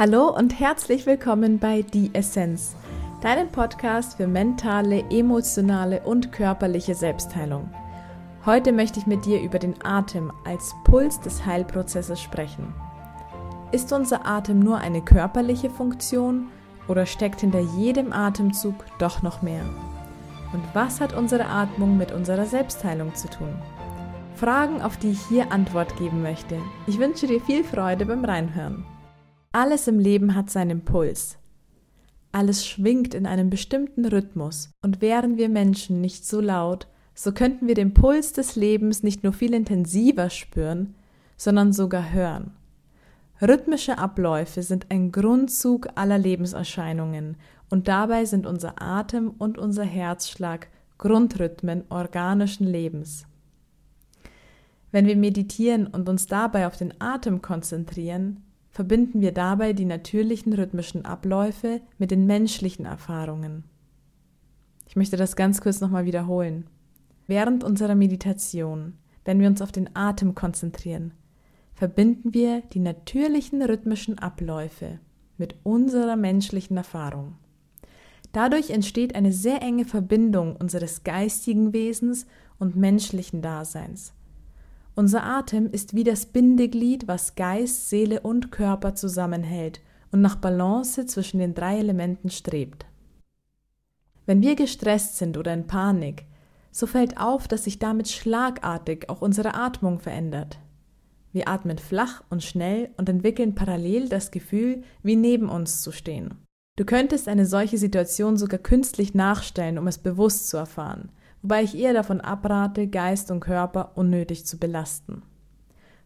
Hallo und herzlich willkommen bei Die Essenz, deinem Podcast für mentale, emotionale und körperliche Selbstheilung. Heute möchte ich mit dir über den Atem als Puls des Heilprozesses sprechen. Ist unser Atem nur eine körperliche Funktion oder steckt hinter jedem Atemzug doch noch mehr? Und was hat unsere Atmung mit unserer Selbstheilung zu tun? Fragen, auf die ich hier Antwort geben möchte. Ich wünsche dir viel Freude beim Reinhören. Alles im Leben hat seinen Puls. Alles schwingt in einem bestimmten Rhythmus, und wären wir Menschen nicht so laut, so könnten wir den Puls des Lebens nicht nur viel intensiver spüren, sondern sogar hören. Rhythmische Abläufe sind ein Grundzug aller Lebenserscheinungen, und dabei sind unser Atem und unser Herzschlag Grundrhythmen organischen Lebens. Wenn wir meditieren und uns dabei auf den Atem konzentrieren, verbinden wir dabei die natürlichen rhythmischen Abläufe mit den menschlichen Erfahrungen. Ich möchte das ganz kurz nochmal wiederholen. Während unserer Meditation, wenn wir uns auf den Atem konzentrieren, verbinden wir die natürlichen rhythmischen Abläufe mit unserer menschlichen Erfahrung. Dadurch entsteht eine sehr enge Verbindung unseres geistigen Wesens und menschlichen Daseins. Unser Atem ist wie das Bindeglied, was Geist, Seele und Körper zusammenhält und nach Balance zwischen den drei Elementen strebt. Wenn wir gestresst sind oder in Panik, so fällt auf, dass sich damit schlagartig auch unsere Atmung verändert. Wir atmen flach und schnell und entwickeln parallel das Gefühl, wie neben uns zu stehen. Du könntest eine solche Situation sogar künstlich nachstellen, um es bewusst zu erfahren wobei ich eher davon abrate, Geist und Körper unnötig zu belasten.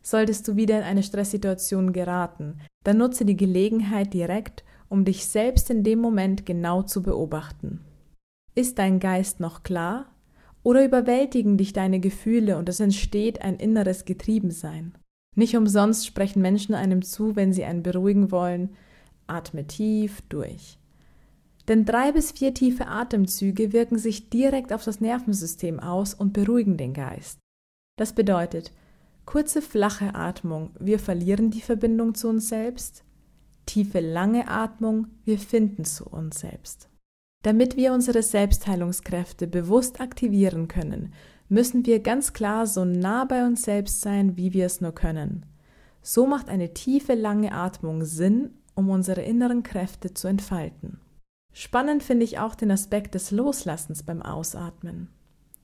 Solltest du wieder in eine Stresssituation geraten, dann nutze die Gelegenheit direkt, um dich selbst in dem Moment genau zu beobachten. Ist dein Geist noch klar? Oder überwältigen dich deine Gefühle und es entsteht ein inneres Getriebensein? Nicht umsonst sprechen Menschen einem zu, wenn sie einen beruhigen wollen, atme tief durch. Denn drei bis vier tiefe Atemzüge wirken sich direkt auf das Nervensystem aus und beruhigen den Geist. Das bedeutet, kurze, flache Atmung, wir verlieren die Verbindung zu uns selbst, tiefe, lange Atmung, wir finden zu uns selbst. Damit wir unsere Selbstheilungskräfte bewusst aktivieren können, müssen wir ganz klar so nah bei uns selbst sein, wie wir es nur können. So macht eine tiefe, lange Atmung Sinn, um unsere inneren Kräfte zu entfalten. Spannend finde ich auch den Aspekt des Loslassens beim Ausatmen.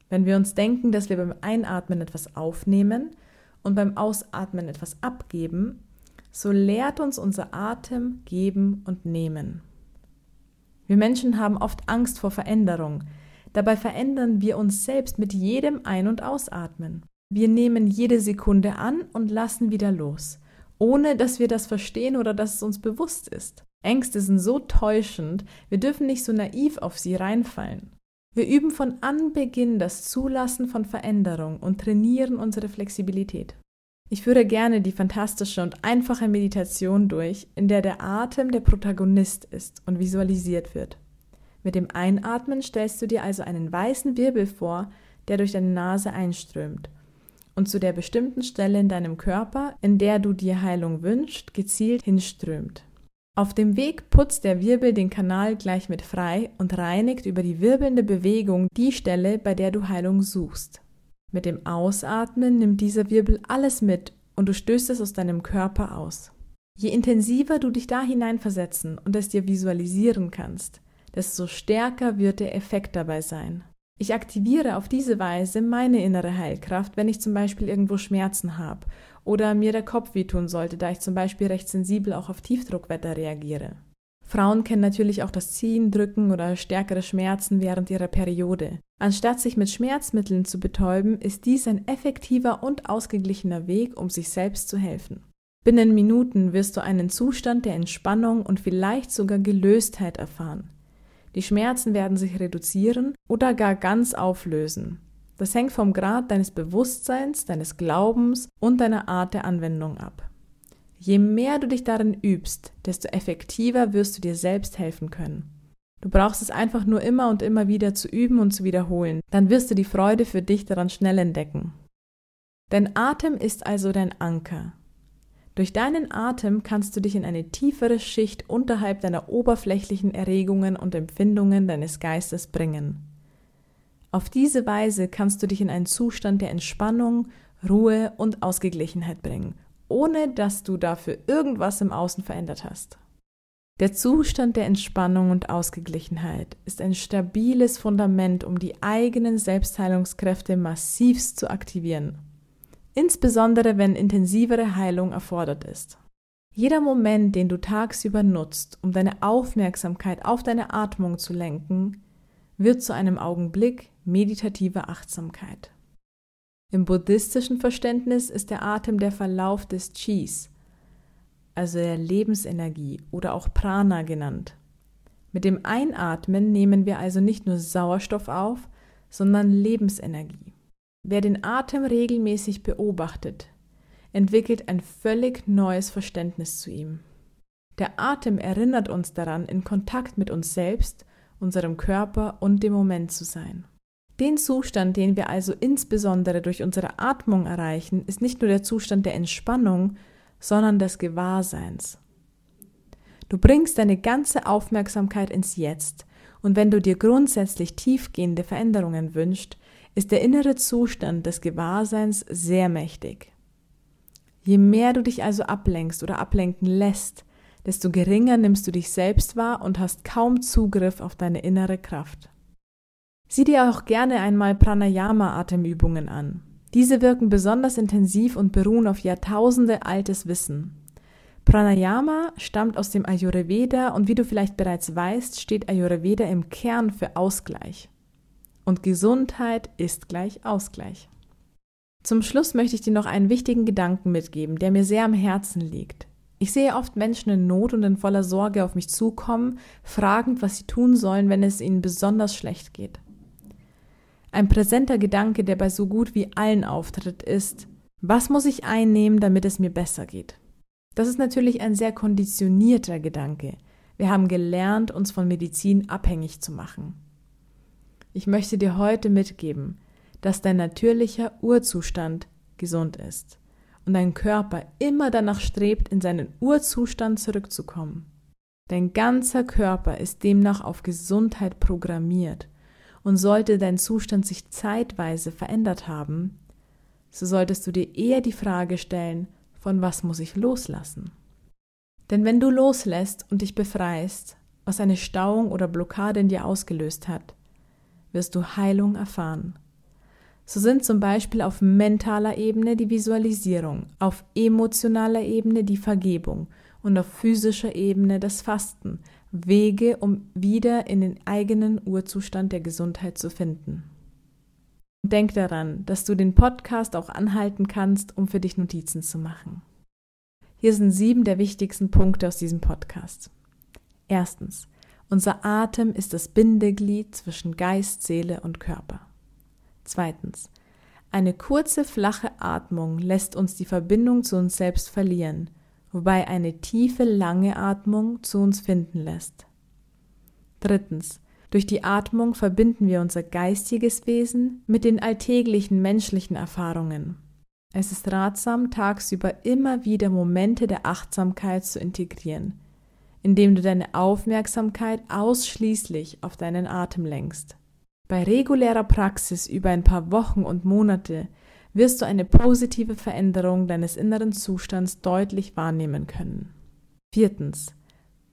Wenn wir uns denken, dass wir beim Einatmen etwas aufnehmen und beim Ausatmen etwas abgeben, so lehrt uns unser Atem geben und nehmen. Wir Menschen haben oft Angst vor Veränderung. Dabei verändern wir uns selbst mit jedem Ein- und Ausatmen. Wir nehmen jede Sekunde an und lassen wieder los, ohne dass wir das verstehen oder dass es uns bewusst ist. Ängste sind so täuschend, wir dürfen nicht so naiv auf sie reinfallen. Wir üben von Anbeginn das Zulassen von Veränderung und trainieren unsere Flexibilität. Ich führe gerne die fantastische und einfache Meditation durch, in der der Atem der Protagonist ist und visualisiert wird. Mit dem Einatmen stellst du dir also einen weißen Wirbel vor, der durch deine Nase einströmt und zu der bestimmten Stelle in deinem Körper, in der du dir Heilung wünschst, gezielt hinströmt. Auf dem Weg putzt der Wirbel den Kanal gleich mit frei und reinigt über die wirbelnde Bewegung die Stelle, bei der du Heilung suchst. Mit dem Ausatmen nimmt dieser Wirbel alles mit und du stößt es aus deinem Körper aus. Je intensiver du dich da hineinversetzen und es dir visualisieren kannst, desto stärker wird der Effekt dabei sein. Ich aktiviere auf diese Weise meine innere Heilkraft, wenn ich zum Beispiel irgendwo Schmerzen habe oder mir der Kopf wehtun sollte, da ich zum Beispiel recht sensibel auch auf Tiefdruckwetter reagiere. Frauen kennen natürlich auch das Ziehen, Drücken oder stärkere Schmerzen während ihrer Periode. Anstatt sich mit Schmerzmitteln zu betäuben, ist dies ein effektiver und ausgeglichener Weg, um sich selbst zu helfen. Binnen Minuten wirst du einen Zustand der Entspannung und vielleicht sogar Gelöstheit erfahren. Die Schmerzen werden sich reduzieren oder gar ganz auflösen. Das hängt vom Grad deines Bewusstseins, deines Glaubens und deiner Art der Anwendung ab. Je mehr du dich darin übst, desto effektiver wirst du dir selbst helfen können. Du brauchst es einfach nur immer und immer wieder zu üben und zu wiederholen, dann wirst du die Freude für dich daran schnell entdecken. Dein Atem ist also dein Anker. Durch deinen Atem kannst du dich in eine tiefere Schicht unterhalb deiner oberflächlichen Erregungen und Empfindungen deines Geistes bringen. Auf diese Weise kannst du dich in einen Zustand der Entspannung, Ruhe und Ausgeglichenheit bringen, ohne dass du dafür irgendwas im Außen verändert hast. Der Zustand der Entspannung und Ausgeglichenheit ist ein stabiles Fundament, um die eigenen Selbstheilungskräfte massivst zu aktivieren insbesondere wenn intensivere Heilung erfordert ist. Jeder Moment, den du tagsüber nutzt, um deine Aufmerksamkeit auf deine Atmung zu lenken, wird zu einem Augenblick meditativer Achtsamkeit. Im buddhistischen Verständnis ist der Atem der Verlauf des Chis, also der Lebensenergie oder auch Prana genannt. Mit dem Einatmen nehmen wir also nicht nur Sauerstoff auf, sondern Lebensenergie. Wer den Atem regelmäßig beobachtet, entwickelt ein völlig neues Verständnis zu ihm. Der Atem erinnert uns daran, in Kontakt mit uns selbst, unserem Körper und dem Moment zu sein. Den Zustand, den wir also insbesondere durch unsere Atmung erreichen, ist nicht nur der Zustand der Entspannung, sondern des Gewahrseins. Du bringst deine ganze Aufmerksamkeit ins Jetzt, und wenn du dir grundsätzlich tiefgehende Veränderungen wünschst, ist der innere Zustand des Gewahrseins sehr mächtig. Je mehr du dich also ablenkst oder ablenken lässt, desto geringer nimmst du dich selbst wahr und hast kaum Zugriff auf deine innere Kraft. Sieh dir auch gerne einmal Pranayama-Atemübungen an. Diese wirken besonders intensiv und beruhen auf Jahrtausende altes Wissen. Pranayama stammt aus dem Ayurveda und wie du vielleicht bereits weißt, steht Ayurveda im Kern für Ausgleich. Und Gesundheit ist gleich Ausgleich. Zum Schluss möchte ich dir noch einen wichtigen Gedanken mitgeben, der mir sehr am Herzen liegt. Ich sehe oft Menschen in Not und in voller Sorge auf mich zukommen, fragend, was sie tun sollen, wenn es ihnen besonders schlecht geht. Ein präsenter Gedanke, der bei so gut wie allen auftritt, ist, was muss ich einnehmen, damit es mir besser geht? Das ist natürlich ein sehr konditionierter Gedanke. Wir haben gelernt, uns von Medizin abhängig zu machen. Ich möchte dir heute mitgeben, dass dein natürlicher Urzustand gesund ist und dein Körper immer danach strebt, in seinen Urzustand zurückzukommen. Dein ganzer Körper ist demnach auf Gesundheit programmiert und sollte dein Zustand sich zeitweise verändert haben, so solltest du dir eher die Frage stellen, von was muss ich loslassen? Denn wenn du loslässt und dich befreist, was eine Stauung oder Blockade in dir ausgelöst hat, wirst du Heilung erfahren. So sind zum Beispiel auf mentaler Ebene die Visualisierung, auf emotionaler Ebene die Vergebung und auf physischer Ebene das Fasten Wege, um wieder in den eigenen Urzustand der Gesundheit zu finden. Denk daran, dass du den Podcast auch anhalten kannst, um für dich Notizen zu machen. Hier sind sieben der wichtigsten Punkte aus diesem Podcast. Erstens, unser Atem ist das Bindeglied zwischen Geist, Seele und Körper. Zweitens. Eine kurze, flache Atmung lässt uns die Verbindung zu uns selbst verlieren, wobei eine tiefe, lange Atmung zu uns finden lässt. Drittens. Durch die Atmung verbinden wir unser geistiges Wesen mit den alltäglichen menschlichen Erfahrungen. Es ist ratsam, tagsüber immer wieder Momente der Achtsamkeit zu integrieren, indem du deine Aufmerksamkeit ausschließlich auf deinen Atem lenkst. Bei regulärer Praxis über ein paar Wochen und Monate wirst du eine positive Veränderung deines inneren Zustands deutlich wahrnehmen können. Viertens.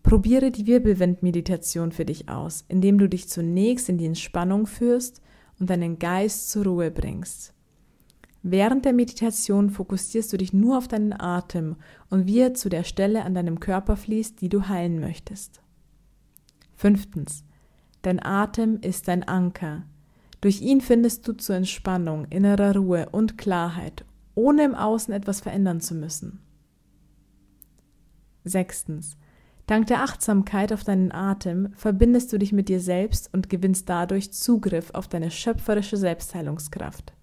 Probiere die Wirbelwindmeditation für dich aus, indem du dich zunächst in die Entspannung führst und deinen Geist zur Ruhe bringst. Während der Meditation fokussierst du dich nur auf deinen Atem und wie er zu der Stelle an deinem Körper fließt, die du heilen möchtest. Fünftens. Dein Atem ist dein Anker. Durch ihn findest du zur Entspannung, innerer Ruhe und Klarheit, ohne im Außen etwas verändern zu müssen. Sechstens. Dank der Achtsamkeit auf deinen Atem verbindest du dich mit dir selbst und gewinnst dadurch Zugriff auf deine schöpferische Selbstheilungskraft.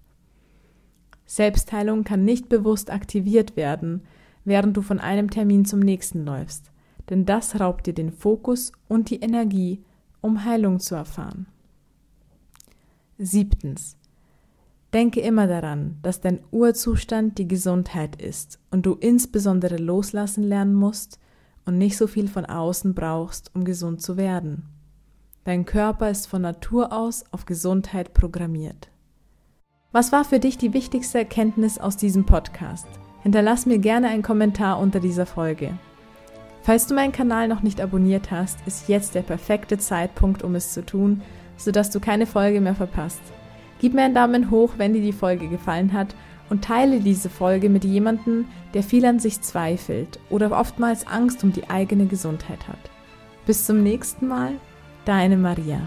Selbstheilung kann nicht bewusst aktiviert werden, während du von einem Termin zum nächsten läufst, denn das raubt dir den Fokus und die Energie, um Heilung zu erfahren. Siebtens. Denke immer daran, dass dein Urzustand die Gesundheit ist und du insbesondere loslassen lernen musst und nicht so viel von außen brauchst, um gesund zu werden. Dein Körper ist von Natur aus auf Gesundheit programmiert. Was war für dich die wichtigste Erkenntnis aus diesem Podcast? Hinterlass mir gerne einen Kommentar unter dieser Folge. Falls du meinen Kanal noch nicht abonniert hast, ist jetzt der perfekte Zeitpunkt, um es zu tun, sodass du keine Folge mehr verpasst. Gib mir einen Daumen hoch, wenn dir die Folge gefallen hat und teile diese Folge mit jemandem, der viel an sich zweifelt oder oftmals Angst um die eigene Gesundheit hat. Bis zum nächsten Mal, deine Maria.